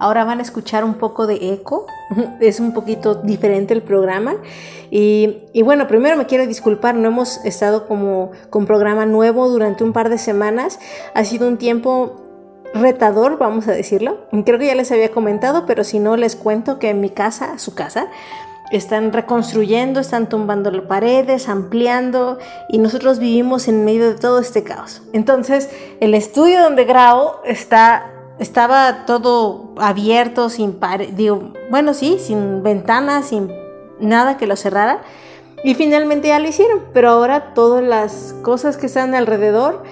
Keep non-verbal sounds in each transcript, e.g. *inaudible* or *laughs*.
Ahora van a escuchar un poco de eco, *laughs* es un poquito diferente el programa. Y, bueno, primero me quiero disculpar, no hemos estado como con programa nuevo durante un par de semanas. Ha sido un tiempo retador, vamos a decirlo. Creo que ya les había comentado, pero si no les cuento que en mi casa, su casa, están reconstruyendo, están tumbando las paredes, ampliando y nosotros vivimos en medio de todo este caos. Entonces, el estudio donde grabo está estaba todo abierto, sin digo, bueno, sí, sin ventanas, sin nada que lo cerrara. Y finalmente ya lo hicieron, pero ahora todas las cosas que están alrededor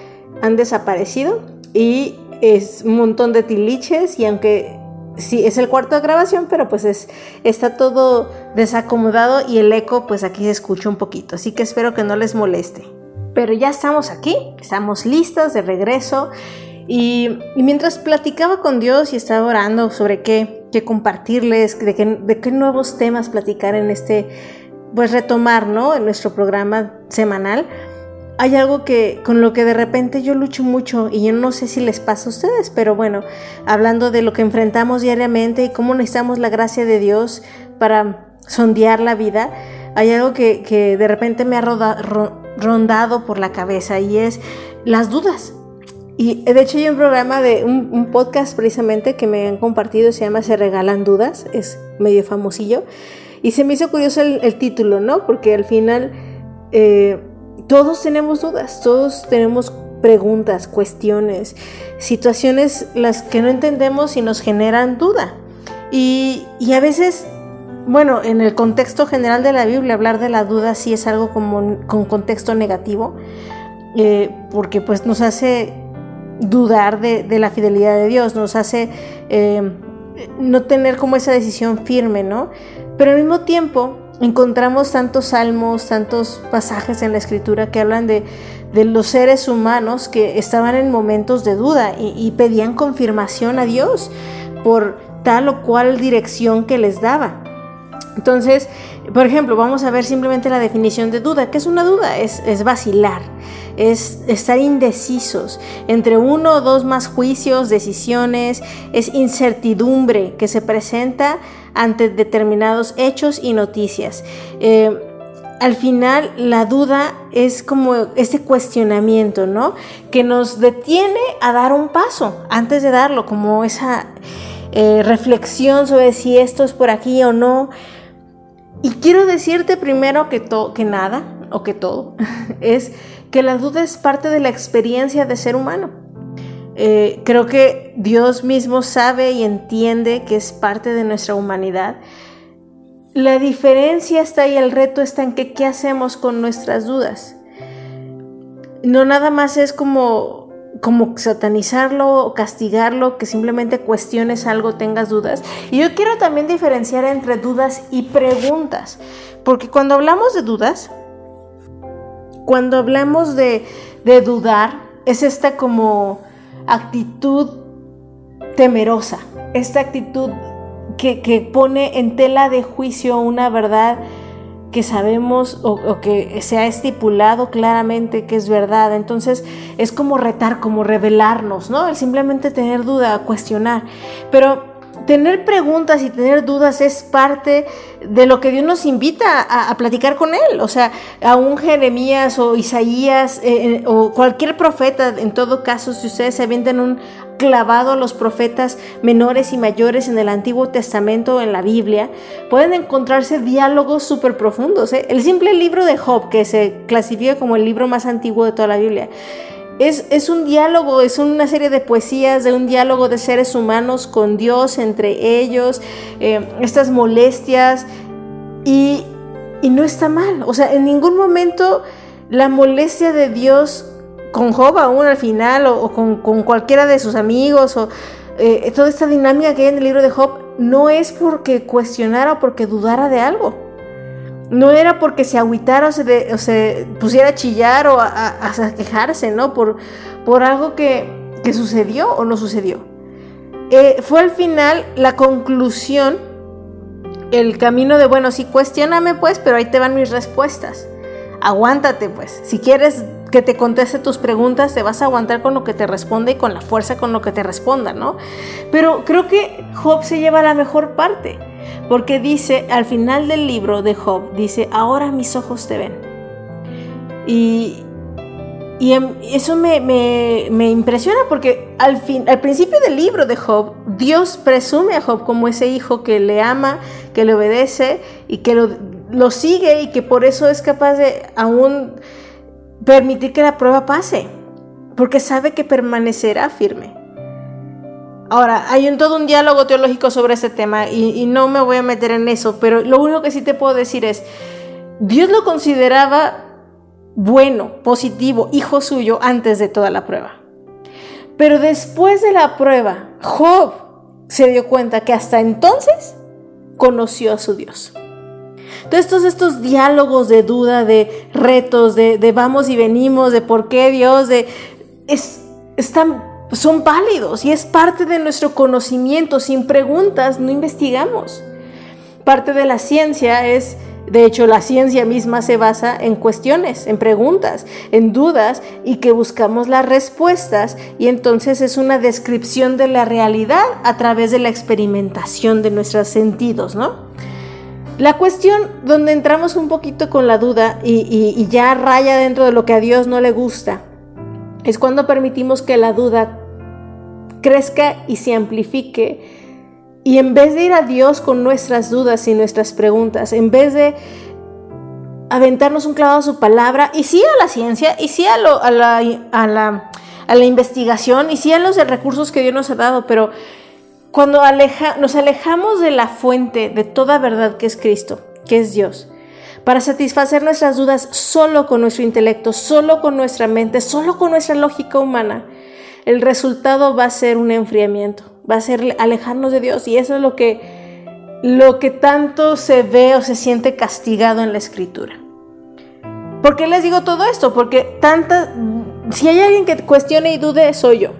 han desaparecido y es un montón de tiliches y aunque sí es el cuarto de grabación, pero pues es, está todo desacomodado y el eco pues aquí se escucha un poquito, así que espero que no les moleste. Pero ya estamos aquí, estamos listas de regreso y, mientras platicaba con Dios y estaba orando sobre qué, qué compartirles, de qué, de qué, nuevos temas platicar en este, pues retomar, ¿no? En nuestro programa semanal, hay algo que con lo que de repente yo lucho mucho y yo no sé si les pasa a ustedes, pero bueno, hablando de lo que enfrentamos diariamente y cómo necesitamos la gracia de Dios para sondear la vida, hay algo que, que de repente me ha rondado por la cabeza y es las dudas y de hecho hay un programa de un, podcast precisamente que me han compartido, se llama Se Regalan Dudas, es medio famosillo. Y se me hizo curioso el, título, ¿no? Porque al final eh, todos tenemos dudas, todos tenemos preguntas, cuestiones, situaciones las que no entendemos y nos generan duda. Y, y, a veces, bueno, en el contexto general de la Biblia, hablar de la duda sí es algo como con contexto negativo, eh, porque pues nos hace dudar de, la fidelidad de Dios, nos hace eh, no tener como esa decisión firme, ¿no? Pero al mismo tiempo encontramos tantos salmos, tantos pasajes en la escritura que hablan de, los seres humanos que estaban en momentos de duda y pedían confirmación a Dios por tal o cual dirección que les daba. Entonces, por ejemplo, vamos a ver simplemente la definición de duda. ¿Qué es una duda? Es, es, vacilar, es estar indecisos entre uno o dos más juicios, decisiones, es incertidumbre que se presenta ante determinados hechos y noticias. Eh, al final la duda es como este cuestionamiento, ¿no? Que nos detiene a dar un paso antes de darlo, como esa eh, reflexión sobre si esto es por aquí o no. Y quiero decirte primero que, que nada, o que todo, *laughs* es que la duda es parte de la experiencia de ser humano. Eh, creo que Dios mismo sabe y entiende que es parte de nuestra humanidad. La diferencia está y el reto está en que qué hacemos con nuestras dudas. No nada más es como como satanizarlo o castigarlo, que simplemente cuestiones algo, tengas dudas. Y yo quiero también diferenciar entre dudas y preguntas, porque cuando hablamos de dudas, cuando hablamos de, dudar, es esta como actitud temerosa, esta actitud que, que pone en tela de juicio una verdad que sabemos o, que se ha estipulado claramente que es verdad. Entonces es como retar, como revelarnos, ¿no? El simplemente tener duda, cuestionar. Pero tener preguntas y tener dudas es parte de lo que Dios nos invita a, platicar con Él. O sea, a un Jeremías o Isaías eh, eh, o cualquier profeta, en todo caso, si ustedes se avientan un clavado los profetas menores y mayores en el Antiguo Testamento en la Biblia, pueden encontrarse diálogos súper profundos. ¿eh? El simple libro de Job, que se clasifica como el libro más antiguo de toda la Biblia, es, es, un diálogo, es una serie de poesías de un diálogo de seres humanos con Dios entre ellos, eh, estas molestias, y, y no está mal. O sea, en ningún momento la molestia de Dios con Job aún al final o, con, cualquiera de sus amigos o eh, toda esta dinámica que hay en el libro de Job no es porque cuestionara o porque dudara de algo. no era porque se agüitara o se, pusiera a chillar o a, quejarse, ¿no? Por, por algo que, sucedió o no sucedió. Eh, fue al final la conclusión, el camino de, bueno, sí, cuestioname pues, pero ahí te van mis respuestas. Aguántate pues. Si quieres que te conteste tus preguntas, te vas a aguantar con lo que te responde y con la fuerza con lo que te responda, ¿no? Pero creo que Job se lleva la mejor parte, porque dice, al final del libro de Job, dice, ahora mis ojos te ven. Y, y em, eso me, impresiona porque al, fin, al principio del libro de Job, Dios presume a Job como ese hijo que le ama, que le obedece y que lo, lo sigue y que por eso es capaz de aún permitir que la prueba pase, porque sabe que permanecerá firme. Ahora, hay un, todo un diálogo teológico sobre ese tema y, no me voy a meter en eso, pero lo único que sí te puedo decir es, Dios lo consideraba bueno, positivo, hijo suyo antes de toda la prueba. Pero después de la prueba, Job se dio cuenta que hasta entonces conoció a su Dios. Entonces, todos estos diálogos de duda, de retos, de, vamos y venimos, de por qué Dios, de, están, son válidos y es parte de nuestro conocimiento. Sin preguntas no investigamos. Parte de la ciencia es, de hecho, la ciencia misma se basa en cuestiones, en preguntas, en dudas y que buscamos las respuestas y entonces es una descripción de la realidad a través de la experimentación de nuestros sentidos, ¿no? La cuestión donde entramos un poquito con la duda y, ya raya dentro de lo que a Dios no le gusta es cuando permitimos que la duda crezca y se amplifique. Y en vez de ir a Dios con nuestras dudas y nuestras preguntas, en vez de aventarnos un clavado a su palabra, y sí a la ciencia, y sí a, la, a la, investigación, y sí a los recursos que Dios nos ha dado, pero cuando nos alejamos de la fuente de toda verdad que es Cristo, que es Dios, para satisfacer nuestras dudas solo con nuestro intelecto, solo con nuestra mente, solo con nuestra lógica humana, el resultado va a ser un enfriamiento, va a ser alejarnos de Dios y eso es lo que, lo que tanto se ve o se siente castigado en la escritura. ¿Por qué les digo todo esto? Porque tanta, si hay alguien que cuestione y dude, soy yo.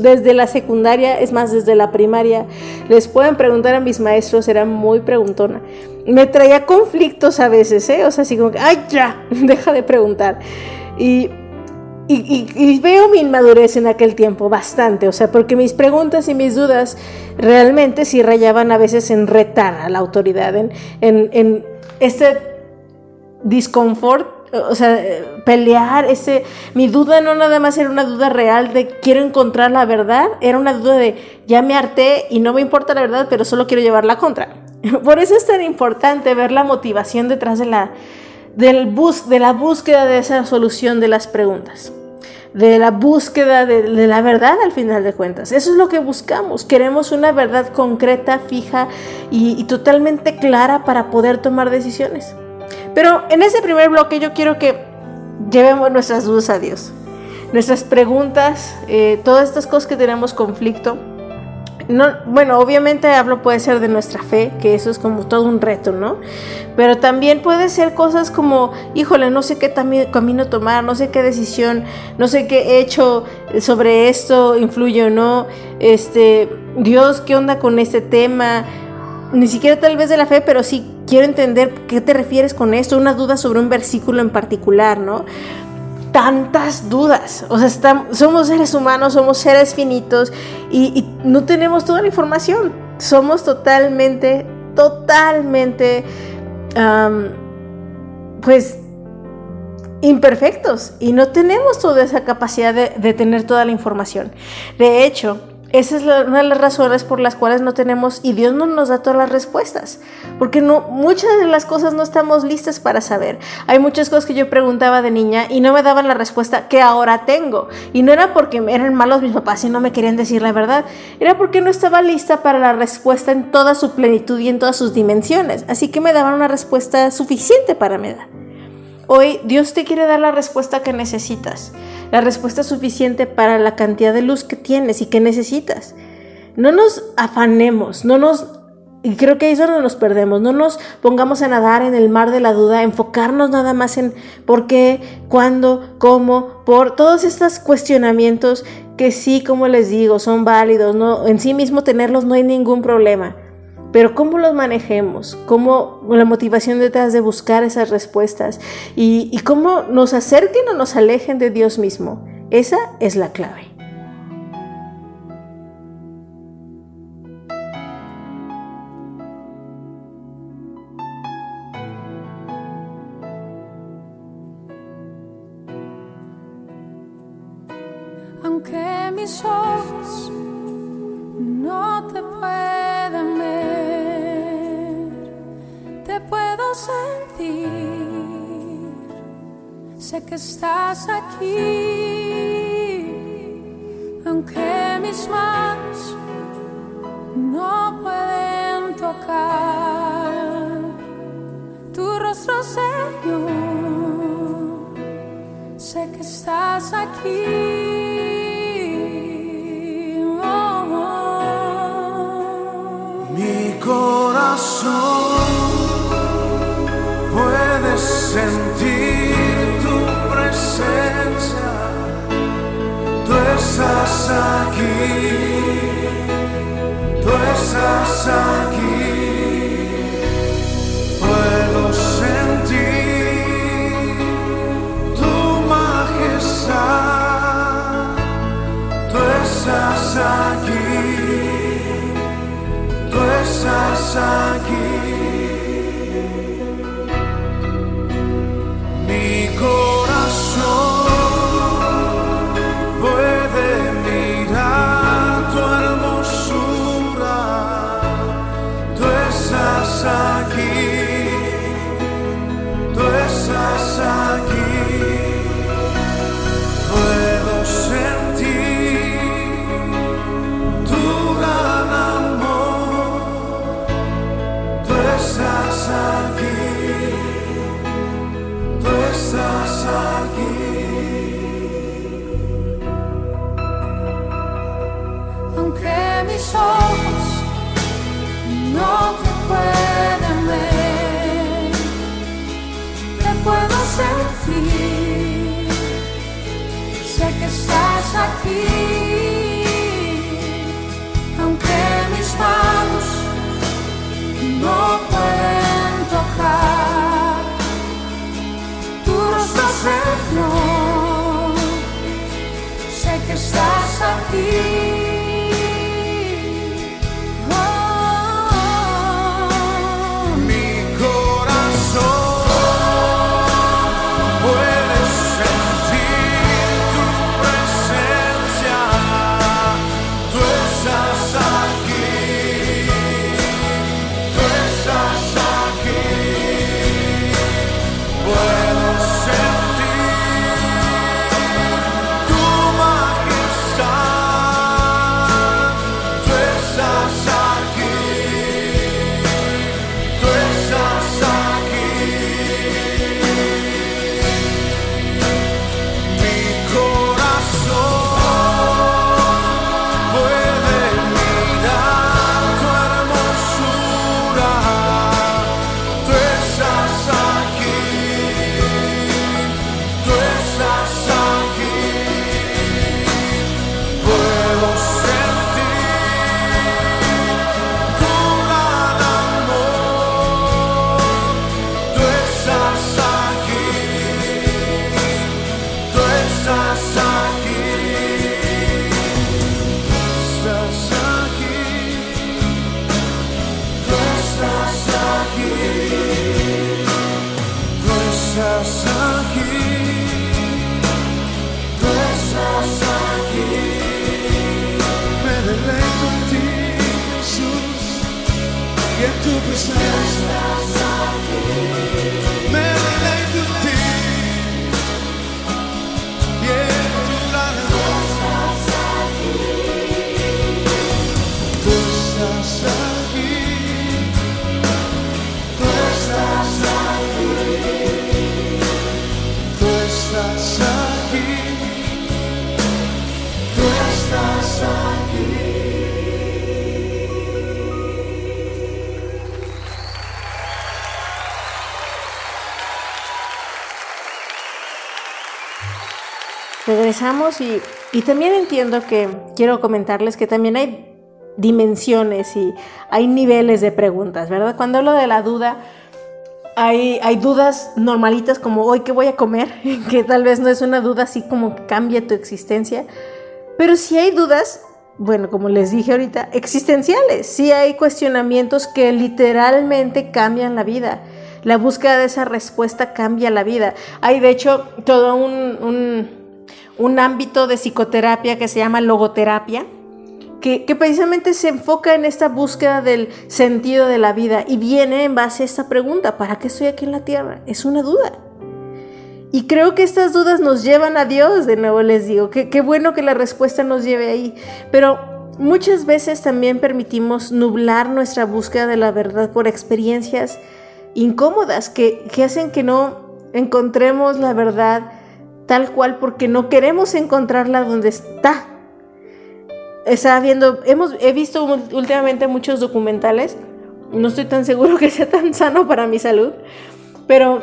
Desde la secundaria, es más, desde la primaria, les pueden preguntar a mis maestros, era muy preguntona. Me traía conflictos a veces, ¿eh? O sea, así como que, ay, ya, *laughs* deja de preguntar. Y, y, veo mi inmadurez en aquel tiempo, bastante, o sea, porque mis preguntas y mis dudas realmente sí rayaban a veces en retar a la autoridad, en, en, en este disconfort o sea, pelear, ese, mi duda no nada más era una duda real de quiero encontrar la verdad, era una duda de ya me harté y no me importa la verdad, pero solo quiero llevarla contra. *laughs* Por eso es tan importante ver la motivación detrás de la, del bus, de la búsqueda de esa solución de las preguntas, de la búsqueda de, la verdad al final de cuentas. Eso es lo que buscamos. Queremos una verdad concreta, fija y totalmente clara para poder tomar decisiones. Pero en ese primer bloque yo quiero que llevemos nuestras dudas a Dios. Nuestras preguntas, eh, todas estas cosas que tenemos conflicto. No, bueno, obviamente hablo puede ser de nuestra fe, que eso es como todo un reto, ¿no? Pero también puede ser cosas como, híjole, no sé qué camino tomar, no sé qué decisión, no sé qué he hecho sobre esto, influye o no, este, Dios, ¿qué onda con este tema? Ni siquiera tal vez de la fe, pero sí quiero entender qué te refieres con esto, una duda sobre un versículo en particular, ¿no? Tantas dudas, o sea, somos seres humanos, somos seres finitos y, no tenemos toda la información, somos totalmente, totalmente, pues, imperfectos y no tenemos toda esa capacidad de tener toda la información. De hecho, esa es una de las razones por las cuales no tenemos y Dios no nos da todas las respuestas, porque muchas de las cosas no estamos listas para saber. Hay muchas cosas que yo preguntaba de niña y no me daban la respuesta que ahora tengo. Y no era porque eran malos mis papás y no me querían decir la verdad, era porque no estaba lista para la respuesta en toda su plenitud y en todas sus dimensiones. Así que me daban una respuesta suficiente para mi edad. Hoy Dios te quiere dar la respuesta que necesitas, la respuesta suficiente para la cantidad de luz que tienes y que necesitas. No nos afanemos, no nos y creo que ahí es donde nos perdemos. No nos pongamos a nadar en el mar de la duda, enfocarnos nada más en por qué, cuándo, cómo, por todos estos cuestionamientos que sí, como les digo, son válidos. No, en sí mismo tenerlos no hay ningún problema. Pero cómo los manejemos, cómo la motivación detrás de buscar esas respuestas y, cómo nos acerquen o nos alejen de Dios mismo. Esa es la clave. Estás aquí, aunque mis manos no pueden tocar tu rostro, Señor, sé que estás aquí. corazón puedes sentir εσάσακι, το εσάσακι. Το εσάσακι, το εσάσακι. Estás aquí. Tú estás aquí. aunque mis ojos no te pueden ver, te puedo sentir, sé que estás aquí, estás regresamos y, y también entiendo que quiero comentarles que también hay dimensiones y hay niveles de preguntas, ¿verdad? Cuando hablo de la duda, hay, hay, dudas normalitas como hoy qué voy a comer, *laughs* que tal vez no es una duda así como que cambia tu existencia, pero si hay dudas, bueno, como les dije ahorita, existenciales, sí hay cuestionamientos que literalmente cambian la vida. La búsqueda de esa respuesta cambia la vida. Hay de hecho todo un, un, un ámbito de psicoterapia que se llama logoterapia, que, precisamente se enfoca en esta búsqueda del sentido de la vida y viene en base a esta pregunta, ¿para qué estoy aquí en la tierra? Es una duda. Y creo que estas dudas nos llevan a Dios, de nuevo les digo, qué bueno que la respuesta nos lleve ahí, pero muchas veces también permitimos nublar nuestra búsqueda de la verdad por experiencias incómodas que, que hacen que no encontremos la verdad tal cual porque no queremos encontrarla donde está. Hemos, he visto últimamente muchos documentales, no estoy tan seguro *laughs* que sea tan sano para mi salud, pero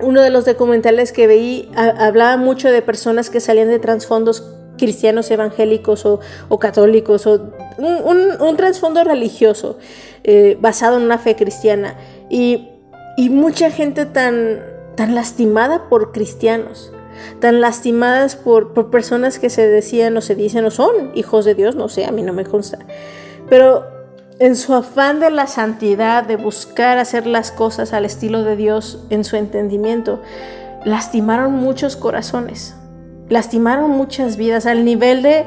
uno de los documentales que veí hablaba mucho de personas que salían de trasfondos cristianos evangélicos o, o católicos o un, un, un trasfondo religioso eh, basado en una fe cristiana. Y, y mucha gente tan, tan lastimada por cristianos tan lastimadas por, por personas que se decían o se dicen o son hijos de Dios, no sé, a mí no me consta. Pero en su afán de la santidad, de buscar hacer las cosas al estilo de Dios en su entendimiento, lastimaron muchos corazones, lastimaron muchas vidas al nivel de,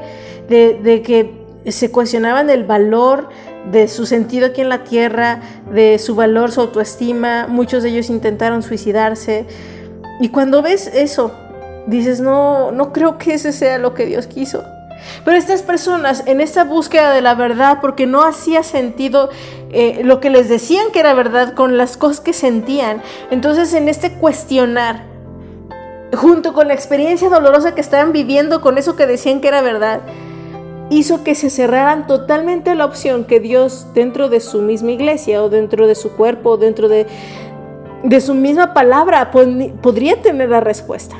de, de que se cuestionaban el valor de su sentido aquí en la tierra, de su valor, su autoestima. Muchos de ellos intentaron suicidarse. Y cuando ves eso, dices, no, no creo que ese sea lo que Dios quiso. Pero estas personas en esta búsqueda de la verdad, porque no hacía sentido eh, lo que les decían que era verdad con las cosas que sentían, entonces en este cuestionar, junto con la experiencia dolorosa que estaban viviendo con eso que decían que era verdad, hizo que se cerraran totalmente la opción que Dios dentro de su misma iglesia o dentro de su cuerpo o dentro de, de su misma palabra podría tener la respuesta.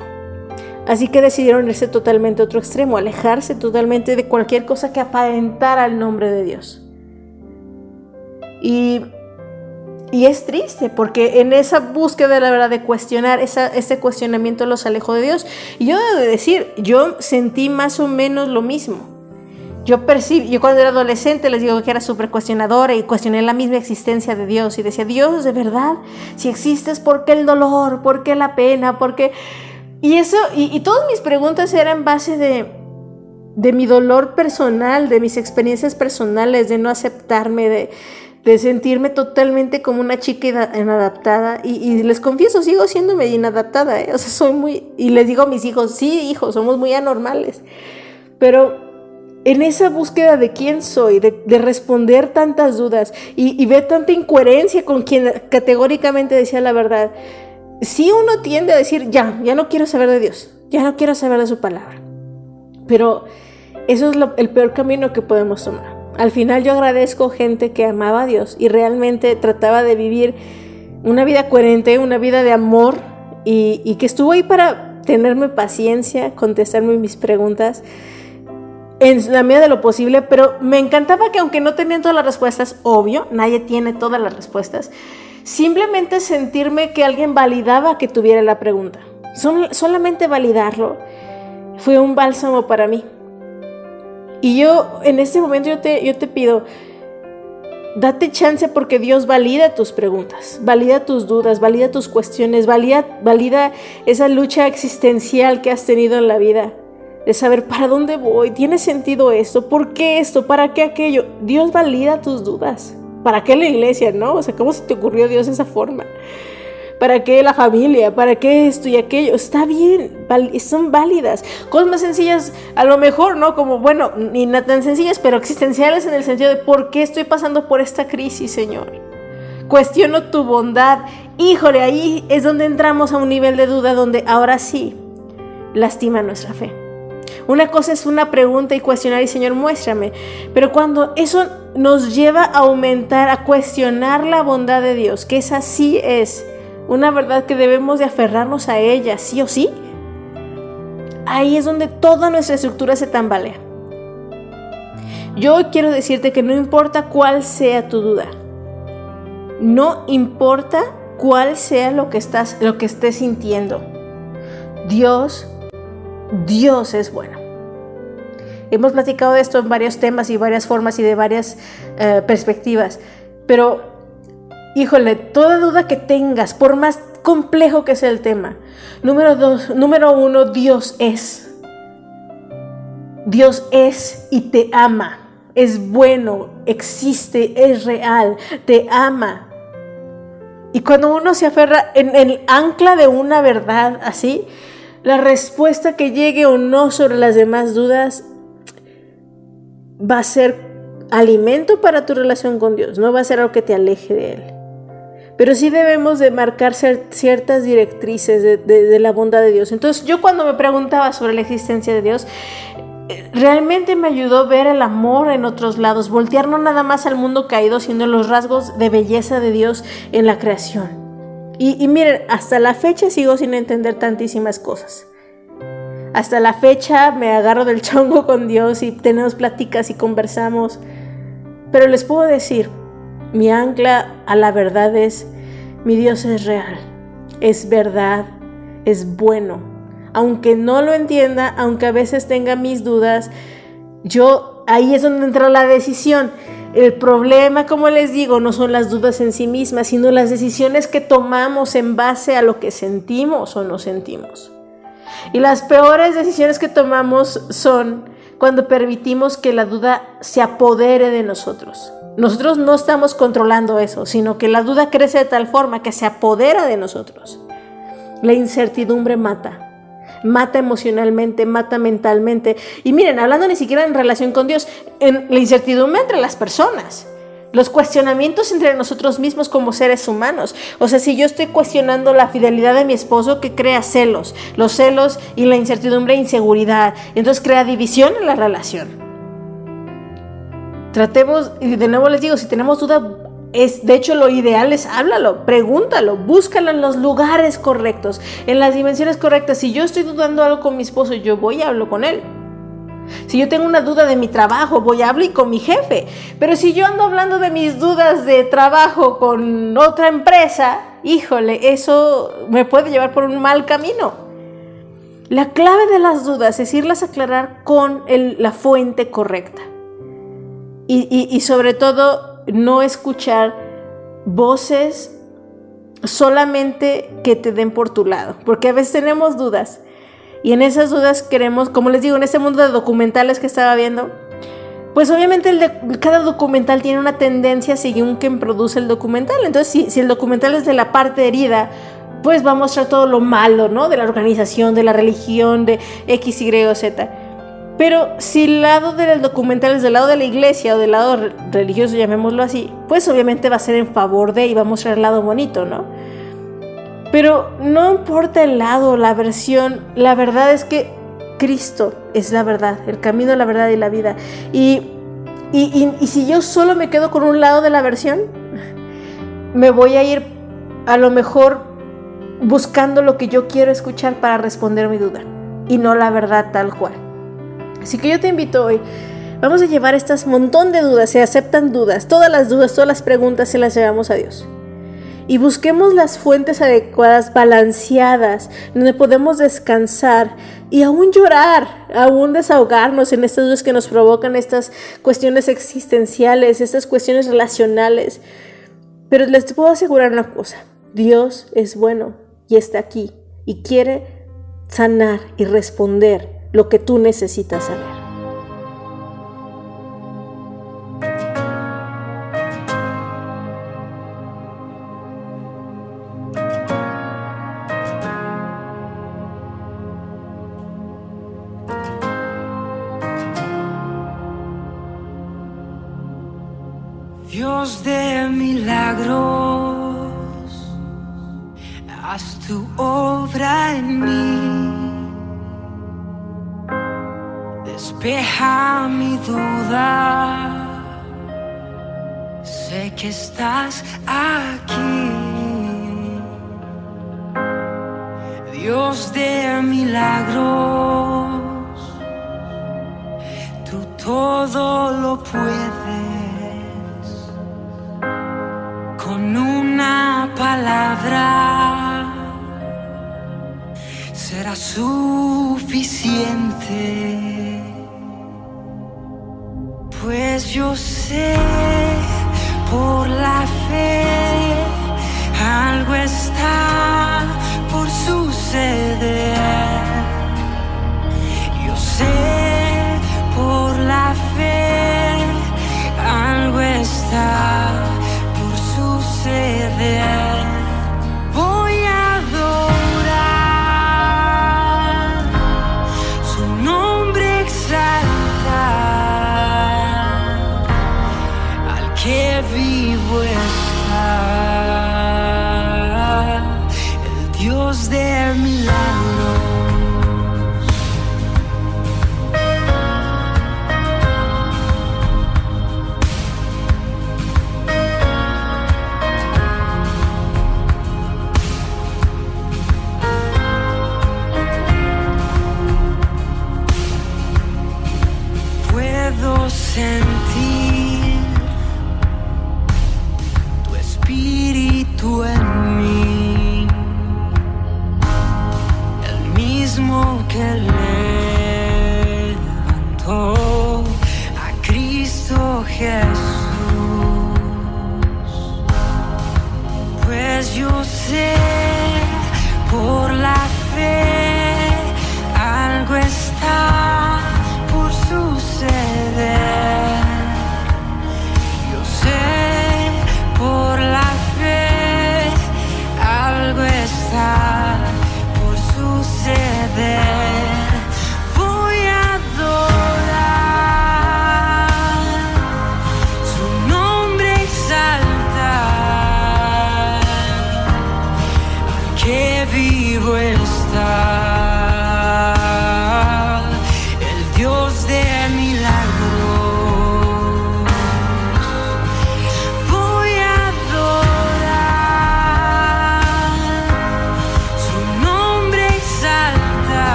Así que decidieron irse totalmente a otro extremo, alejarse totalmente de cualquier cosa que aparentara el nombre de Dios. Y, y es triste porque en esa búsqueda de la verdad de cuestionar, ese cuestionamiento los alejó de Dios. Y yo debo de decir, yo sentí más o menos lo mismo. Yo percibí, yo cuando era adolescente les digo que era súper cuestionadora y cuestioné la misma existencia de Dios y decía, Dios, de verdad, si existes, ¿por qué el dolor? ¿Por qué la pena? ¿Por qué...? Y eso, y, y todas mis preguntas eran base de, de mi dolor personal, de mis experiencias personales, de no aceptarme, de, de sentirme totalmente como una chica inadaptada. Y, y, les confieso, sigo siendo medio inadaptada, ¿eh? O sea, soy muy... Y les digo a mis hijos, sí, hijos, somos muy anormales. Pero en esa búsqueda de quién soy, de, de responder tantas dudas y, y ver tanta incoherencia con quien categóricamente decía la verdad, si uno tiende a decir, ya, ya no quiero saber de Dios, ya no quiero saber de su palabra. Pero eso es el peor camino que podemos tomar. Al final yo agradezco gente que amaba a Dios y realmente trataba de vivir una vida coherente, una vida de amor y, y que estuvo ahí para tenerme paciencia, contestarme mis preguntas en la medida de lo posible, pero me encantaba que aunque no tenían todas las respuestas, obvio, nadie tiene todas las respuestas, Simplemente sentirme que alguien validaba que tuviera la pregunta. solamente validarlo fue un bálsamo para mí. Y yo en este momento yo te, yo te pido, date chance porque Dios valida tus preguntas, valida tus dudas, valida tus cuestiones, valida, valida esa lucha existencial que has tenido en la vida. De saber para dónde voy, tiene sentido esto, por qué esto, para qué aquello. Dios valida tus dudas. ¿Para qué la iglesia, no? O sea, ¿cómo se te ocurrió Dios esa forma? ¿Para qué la familia? ¿Para qué esto y aquello? Está bien, son válidas. Cosas más sencillas, a lo mejor, ¿no? Como, bueno, ni nada tan sencillas, pero existenciales en el sentido de por qué estoy pasando por esta crisis, Señor. Cuestiono tu bondad. Híjole, ahí es donde entramos a un nivel de duda donde ahora sí lastima nuestra fe. Una cosa es una pregunta y cuestionar y Señor, muéstrame. Pero cuando eso nos lleva a aumentar, a cuestionar la bondad de Dios, que esa sí es una verdad que debemos de aferrarnos a ella, sí o sí. ahí es donde toda nuestra estructura se tambalea. Yo quiero decirte que no importa cuál sea tu duda, no importa cuál sea lo que estás, lo que estés sintiendo. Dios, Dios es bueno. Hemos platicado de esto en varios temas y varias formas y de varias eh, perspectivas, pero híjole, toda duda que tengas, por más complejo que sea el tema, número dos, número uno, Dios es. Dios es y te ama es bueno, existe, es real, te ama. Y cuando uno se aferra en el ancla de una verdad así, la respuesta que llegue o no sobre las demás dudas va a ser alimento para tu relación con Dios, no va a ser algo que te aleje de Él. Pero sí debemos de marcar ciertas directrices de, de la bondad de Dios. Entonces yo cuando me preguntaba sobre la existencia de Dios, realmente me ayudó ver el amor en otros lados, voltear no nada más al mundo caído, sino los rasgos de belleza de Dios en la creación. Y, miren, hasta la fecha sigo sin entender tantísimas cosas. Hasta la fecha me agarro del *laughs* chongo con Dios y tenemos pláticas y conversamos. Pero les puedo decir, mi ancla a la verdad es, mi Dios es real, es verdad, es bueno, aunque no lo entienda, aunque a veces tenga mis dudas, yo ahí es donde entra la decisión. El problema, como les digo, no son las dudas en sí mismas, sino las decisiones que tomamos en base a lo que sentimos o no sentimos. Y las peores decisiones que tomamos son cuando permitimos que la duda se apodere de nosotros. Nosotros no estamos controlando eso, sino que la duda crece de tal forma que se apodera de nosotros. La incertidumbre mata mata emocionalmente, mata mentalmente. Y miren, hablando ni siquiera en relación con Dios, en la incertidumbre entre las personas. Los cuestionamientos entre nosotros mismos como seres humanos. O sea, si yo estoy cuestionando la fidelidad de mi esposo, que crea celos. Los celos y la incertidumbre e inseguridad. Entonces crea división en la relación. Tratemos, y de nuevo les digo, si tenemos duda, es, de hecho, lo ideal es háblalo, pregúntalo, búscalo en los lugares correctos, en las dimensiones correctas. Si yo estoy dudando algo con mi esposo, yo voy y hablo con él. Si yo tengo una duda de mi trabajo, voy a hablar con mi jefe. Pero si yo ando hablando de mis dudas de trabajo con otra empresa, híjole, eso me puede llevar por un mal camino. La clave de las dudas es irlas a aclarar con la fuente correcta. y sobre todo no escuchar voces solamente que te den por tu lado, porque a veces tenemos dudas y en esas dudas queremos, como les digo, en este mundo de documentales que estaba viendo, pues obviamente el cada documental tiene una tendencia según quien produce el documental. Entonces, si, si el documental es de la parte herida, pues va a mostrar todo lo malo, ¿no? De la organización, de la religión, de X, Y o Z. Pero si el lado del documental es del lado de la iglesia o del lado religioso, llamémoslo así, pues obviamente va a ser en favor de y va a mostrar el lado bonito, ¿no? Pero no importa el lado, la versión, la verdad es que Cristo es la verdad, el camino, la verdad y la vida. Y, y, y si yo solo me quedo con un lado de la versión, me voy a ir a lo mejor buscando lo que yo quiero escuchar para responder mi duda y no la verdad tal cual. Así que yo te invito hoy, vamos a llevar estas montón de dudas, se aceptan dudas, todas las dudas, todas las preguntas se las llevamos a Dios. Y busquemos las fuentes adecuadas, balanceadas, donde podemos descansar y aún llorar, aún desahogarnos en estas dudas que nos provocan estas cuestiones existenciales, estas cuestiones relacionales. Pero les puedo asegurar una cosa, Dios es bueno y está aquí y quiere sanar y responder lo que tú necesitas saber. Dios de milagros, haz tu obra en mí. despeja mi duda. Sé que estás aquí. Dios de milagros, tú todo lo puedes. Con una palabra será suficiente. Pues yo sé por la fe algo está por suceder. Yo sé por la fe algo está por suceder. que vivo está el Dios de milagros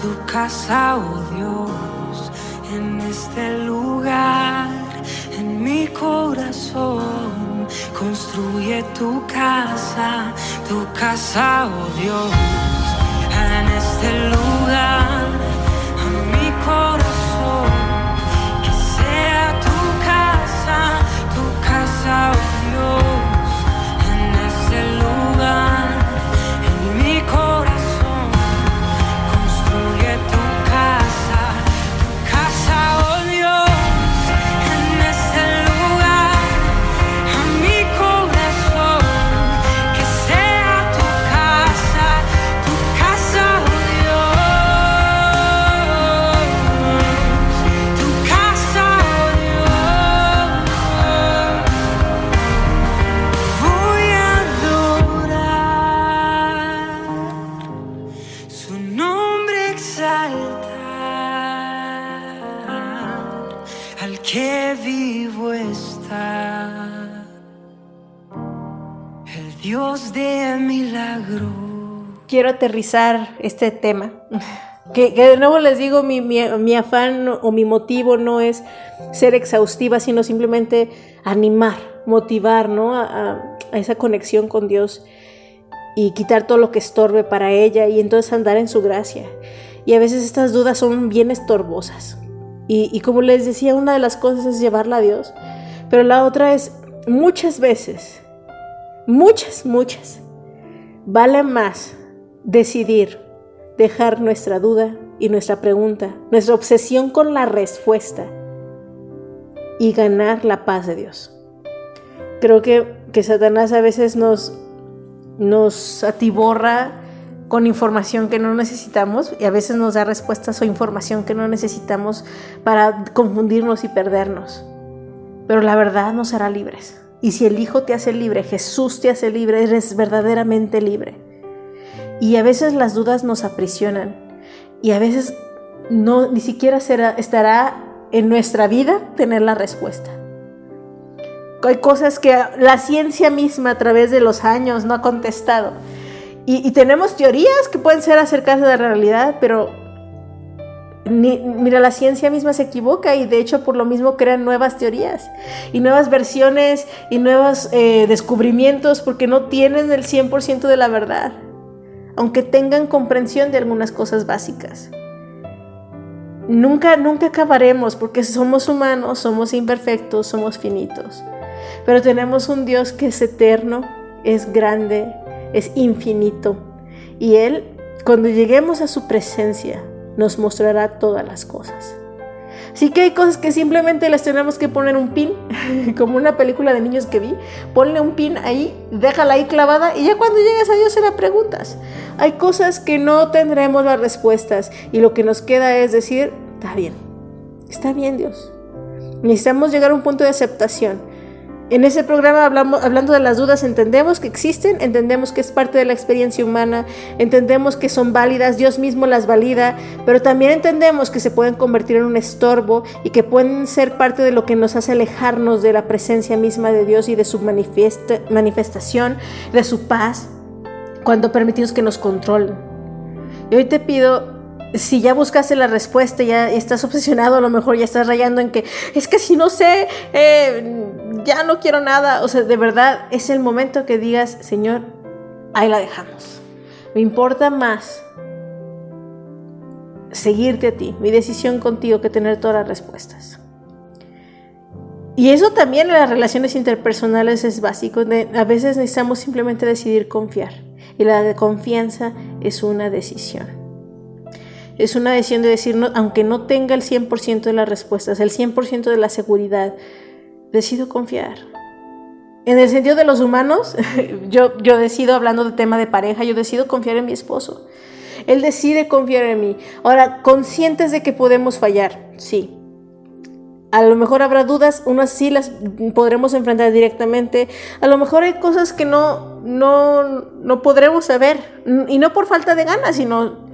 tu casa, oh Dios, en este lugar, en mi corazón, construye tu casa, tu casa, oh Dios, en este lugar. quiero aterrizar este tema. Que, que de nuevo les digo, mi, mi, mi afán o mi motivo no es ser exhaustiva, sino simplemente animar, motivar, ¿no? A, a, a, esa conexión con Dios y quitar todo lo que estorbe para ella y entonces andar en su gracia. Y a veces estas dudas son bien estorbosas. Y, y como les decía, una de las cosas es llevarla a Dios, pero la otra es muchas veces, muchas, muchas, vale más decidir dejar nuestra duda y nuestra pregunta, nuestra obsesión con la respuesta y ganar la paz de Dios. Creo que, que Satanás a veces nos, nos atiborra con información que no necesitamos y a veces nos da respuestas o información que no necesitamos para confundirnos y perdernos. Pero la verdad nos hará libres. Y si el Hijo te hace libre, Jesús te hace libre, eres verdaderamente libre. Y a veces las dudas nos aprisionan y a veces no ni siquiera será, estará en nuestra vida tener la respuesta. Hay cosas que la ciencia misma a través de los años no ha contestado. Y, tenemos teorías que pueden ser acercadas a la realidad, pero mira, la ciencia misma se equivoca y de hecho por lo mismo crean nuevas teorías y nuevas versiones y nuevos eh, descubrimientos porque no tienen el 100% de la verdad, aunque tengan comprensión de algunas cosas básicas. Nunca, nunca acabaremos porque somos humanos, somos imperfectos, somos finitos. Pero tenemos un Dios que es eterno, es grande, es infinito. Y Él, cuando lleguemos a su presencia, nos mostrará todas las cosas. Así que hay cosas que simplemente les tenemos que poner un pin, *laughs* como una película de niños que vi. Ponle un pin ahí, déjala ahí clavada y ya cuando llegues a Dios se la preguntas. Hay cosas que no tendremos las respuestas y lo que nos queda es decir, está bien, está bien Dios. Necesitamos llegar a un punto de aceptación. En ese programa hablamos, hablando de las dudas, entendemos que existen, entendemos que es parte de la experiencia humana, entendemos que son válidas, Dios mismo las valida, pero también entendemos que se pueden convertir en un estorbo y que pueden ser parte de lo que nos hace alejarnos de la presencia misma de Dios y de su manifestación, de su paz, cuando permitimos que nos controlen. Y hoy te pido si ya buscaste la respuesta, ya estás obsesionado, a lo mejor ya estás rayando en que es que si no sé, eh, ya no quiero nada. O sea, de verdad es el momento que digas, Señor, ahí la dejamos. Me importa más seguirte a ti, mi decisión contigo, que tener todas las respuestas. Y eso también en las relaciones interpersonales es básico. A veces necesitamos simplemente decidir confiar. Y la de confianza es una decisión. Es una decisión de decir, aunque no tenga el 100% de las respuestas, el 100% de la seguridad, decido confiar. En el sentido de los humanos, *laughs* yo, yo decido, hablando de tema de pareja, yo decido confiar en mi esposo. Él decide confiar en mí. Ahora, conscientes de que podemos fallar, sí. A lo mejor habrá dudas, unas sí las podremos enfrentar directamente. A lo mejor hay cosas que no, no, no podremos saber. Y no por falta de ganas, sino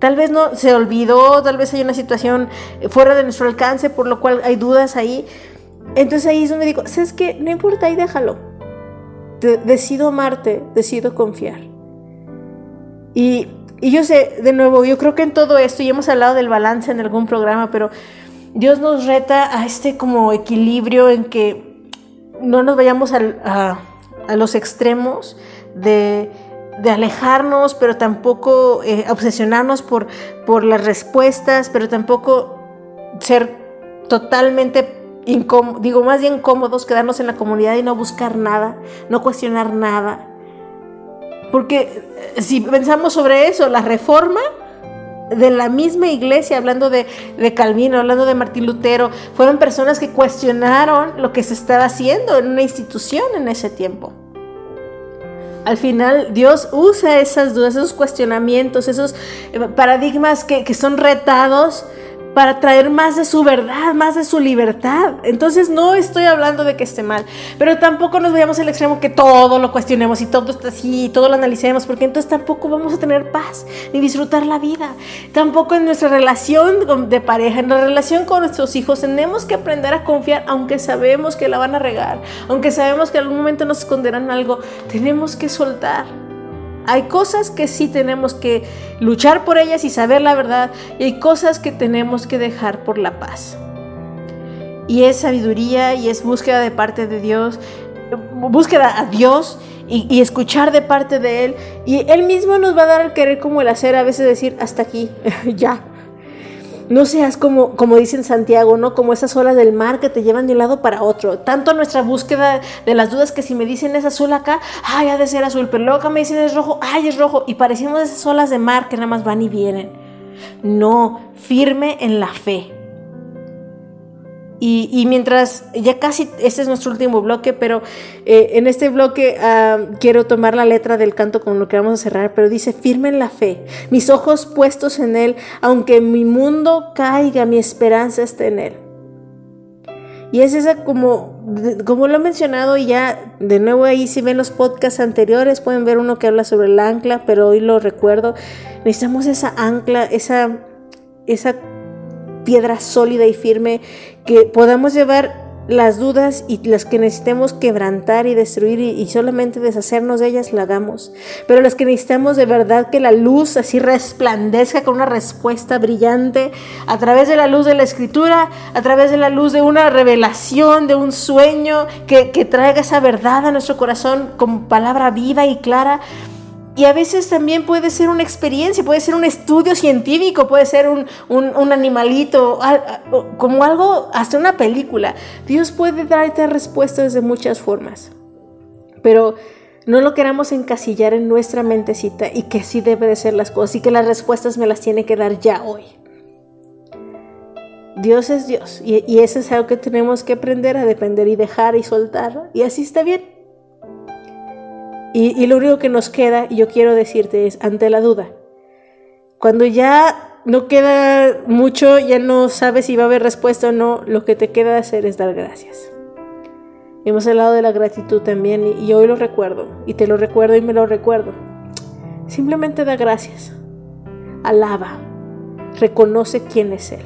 Tal vez no se olvidó, tal vez hay una situación fuera de nuestro alcance, por lo cual hay dudas ahí. Entonces ahí es donde digo, ¿sabes qué? No importa, ahí déjalo. decido amarte, decido confiar. Y, y yo sé, de nuevo, yo creo que en todo esto, y hemos hablado del balance en algún programa, pero Dios nos reta a este como equilibrio en que no nos vayamos a, los extremos de de alejarnos, pero tampoco eh, obsesionarnos por, por las respuestas, pero tampoco ser totalmente incómodos, digo más bien cómodos, quedarnos en la comunidad y no buscar nada, no cuestionar nada. Porque eh, si pensamos sobre eso, la reforma de la misma iglesia, hablando de, de, Calvino, hablando de Martín Lutero, fueron personas que cuestionaron lo que se estaba haciendo en una institución en ese tiempo. Al final Dios usa esas dudas, esos cuestionamientos, esos eh, paradigmas que, que son retados para traer más de su verdad, más de su libertad. Entonces no estoy hablando de que esté mal, pero tampoco nos vayamos al extremo que todo lo cuestionemos y todo está así, y todo lo analicemos, porque entonces tampoco vamos a tener paz ni disfrutar la vida. Tampoco en nuestra relación de pareja, en la relación con nuestros hijos, tenemos que aprender a confiar, aunque sabemos que la van a regar, aunque sabemos que en algún momento nos esconderán algo, tenemos que soltar. Hay cosas que sí tenemos que luchar por ellas y saber la verdad y hay cosas que tenemos que dejar por la paz. Y es sabiduría y es búsqueda de parte de Dios, búsqueda a Dios y, escuchar de parte de Él. Y Él mismo nos va a dar el querer como el hacer, a veces decir, hasta aquí, *laughs* ya. No seas como, como dice en Santiago, ¿no? Como esas olas del mar que te llevan de un lado para otro. Tanto nuestra búsqueda de las dudas que si me dicen es azul acá, ay, ha de ser azul. Pero luego acá me dicen es rojo, ay, es rojo. Y parecemos esas olas de mar que nada más van y vienen. No, firme en la fe y, mientras, ya casi, este es nuestro último bloque, pero eh, en este bloque ah, quiero tomar la letra del canto con lo que vamos a cerrar, pero dice, firme en la fe, mis ojos puestos en Él, aunque mi mundo caiga, mi esperanza está en Él. Y es esa como, como lo he mencionado y ya de nuevo ahí si ven los podcasts anteriores pueden ver uno que habla sobre el ancla, pero hoy lo recuerdo. Necesitamos esa ancla, esa, esa piedra sólida y firme, que podamos llevar las dudas y las que necesitemos quebrantar y destruir y, solamente deshacernos de ellas, la hagamos. Pero las que necesitamos de verdad que la luz así resplandezca con una respuesta brillante a través de la luz de la escritura, a través de la luz de una revelación, de un sueño que, que traiga esa verdad a nuestro corazón con palabra viva y clara y a veces también puede ser una experiencia, puede ser un estudio científico, puede ser un, animalito, como algo, hasta una película. Dios puede darte respuestas de muchas formas. Pero no lo queramos encasillar en nuestra mentecita y que sí debe de ser las cosas y que las respuestas me las tiene que dar ya hoy. Dios es Dios y, y eso es algo que tenemos que aprender a depender y dejar y soltar y así está bien. Y, lo único que nos queda, y yo quiero decirte, es ante la duda. Cuando ya no queda mucho, ya no sabes si va a haber respuesta o no, lo que te queda hacer es dar gracias. Hemos hablado de la gratitud también y, hoy lo recuerdo, y te lo recuerdo y me lo recuerdo. Simplemente da gracias, alaba, reconoce quién es Él.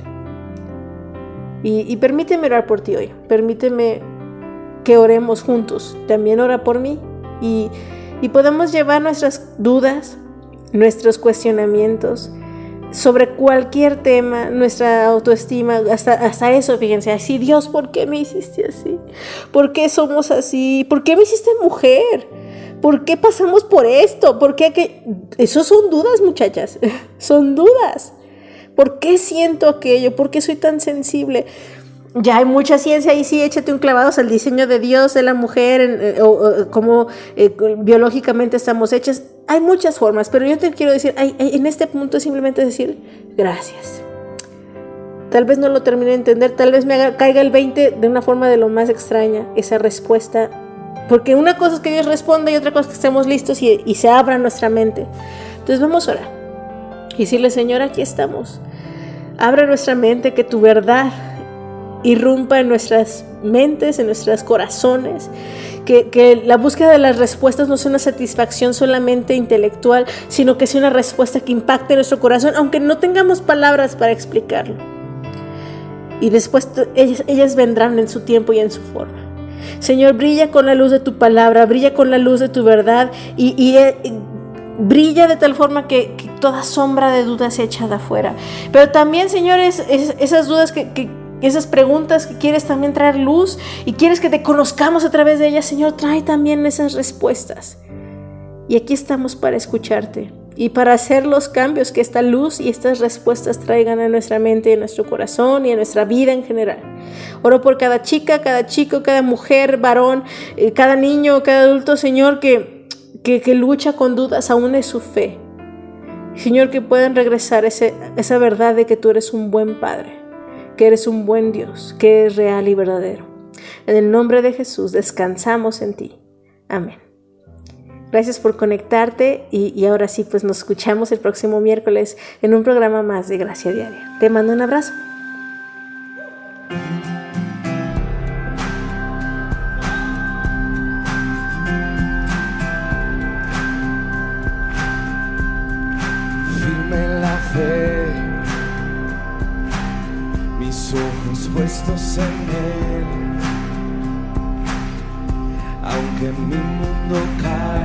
Y, y permíteme orar por ti hoy, permíteme que oremos juntos. También ora por mí y, podemos llevar nuestras dudas, nuestros cuestionamientos sobre cualquier tema, nuestra autoestima, hasta, hasta eso, fíjense, así, Dios, ¿por qué me hiciste así? ¿Por qué somos así? ¿Por qué me hiciste mujer? ¿Por qué pasamos por esto? ¿Por qué que... Eso son dudas, muchachas, *laughs* son dudas. ¿Por qué siento aquello? ¿Por qué soy tan sensible? Ya hay mucha ciencia y sí, échate un clavado al diseño de Dios, de la mujer, eh, o, cómo eh, biológicamente estamos hechas. Hay muchas formas, pero yo te quiero decir, en este punto simplemente decir gracias. Tal vez no lo termine de entender, tal vez me caiga el 20 de una forma de lo más extraña, esa respuesta. Porque una cosa es que Dios responda y otra cosa es que estemos listos y, y se abra nuestra mente. Entonces vamos a orar. Y decirle, Señor, aquí estamos. Abre nuestra mente, que tu verdad irrumpa en nuestras mentes, en nuestros corazones, que, la búsqueda de las respuestas no sea una satisfacción solamente intelectual, sino que sea una respuesta que impacte nuestro corazón, aunque no tengamos palabras para explicarlo. Y después ellas, vendrán en su tiempo y en su forma. Señor, brilla con la luz de tu palabra, brilla con la luz de tu verdad y, eh, brilla de tal forma que, toda sombra de duda se echa de afuera. Pero también, señores, esas dudas que, esas preguntas que quieres también traer luz y quieres que te conozcamos a través de ellas, Señor, trae también esas respuestas. Y aquí estamos para escucharte y para hacer los cambios que esta luz y estas respuestas traigan a nuestra mente, a nuestro corazón y a nuestra vida en general. Oro por cada chica, cada chico, cada mujer, varón, eh, cada niño, cada adulto, Señor, que, que, lucha con dudas aún de su fe. Señor, que puedan regresar ese, esa verdad de que tú eres un buen Padre que eres un buen Dios, que es real y verdadero. En el nombre de Jesús descansamos en ti. Amén. Gracias por conectarte y, ahora sí, pues nos escuchamos el próximo miércoles en un programa más de Gracia Diaria. Te mando un abrazo. Puestos en Él. Aunque mi mundo caiga,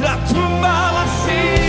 la tumba vacía,